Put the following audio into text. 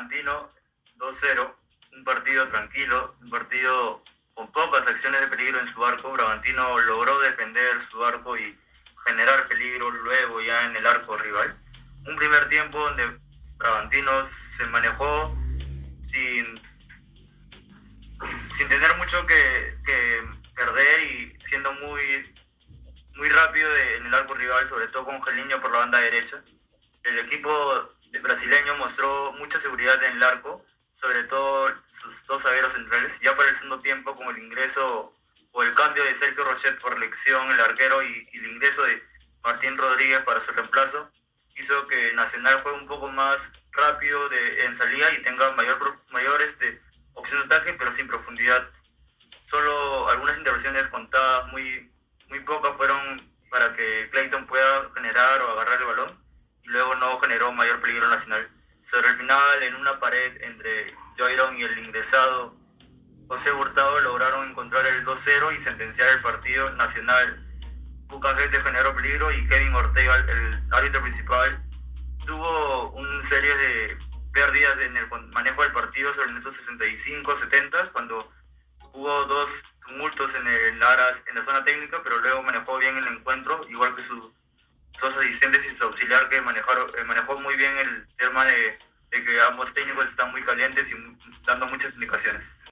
Bragantino 2-0, un partido tranquilo, un partido con pocas acciones de peligro en su arco. Bragantino logró defender su arco y generar peligro luego ya en el arco rival. Un primer tiempo donde Bragantino se manejó sin, sin tener mucho que, perder y siendo muy, muy rápido en el arco rival, sobre todo con Geliño por la banda derecha. El equipo brasileño mostró mucha seguridad en el arco, sobre todo sus dos zagueros centrales. Ya para el segundo tiempo, con el ingreso o el cambio de Sergio Rochet por elección, el arquero, y, el ingreso de Martín Rodríguez para su reemplazo, hizo que Nacional fue un poco más rápido de, en salida y tenga mayor, mayor este, opción de ataque, pero sin profundidad. Solo algunas intervenciones contadas, muy, muy pocas, fueron para que Clayton pueda generar o agarrar el balón y luego mayor peligro nacional. Sobre el final, en una pared entre Joyron y el ingresado José Hurtado lograron encontrar el 2-0 y sentenciar el partido nacional. Bucangete generó peligro y Kevin Ortega, el árbitro principal, tuvo una serie de pérdidas en el manejo del partido sobre el minuto 65-70, cuando hubo dos tumultos en el Aras, en la zona técnica, pero luego manejó bien el encuentro, igual que sus dos asistentes y su auxiliar que manejaron, eh, manejó muy bien el tema de, de que ambos técnicos están muy calientes y dando muchas indicaciones.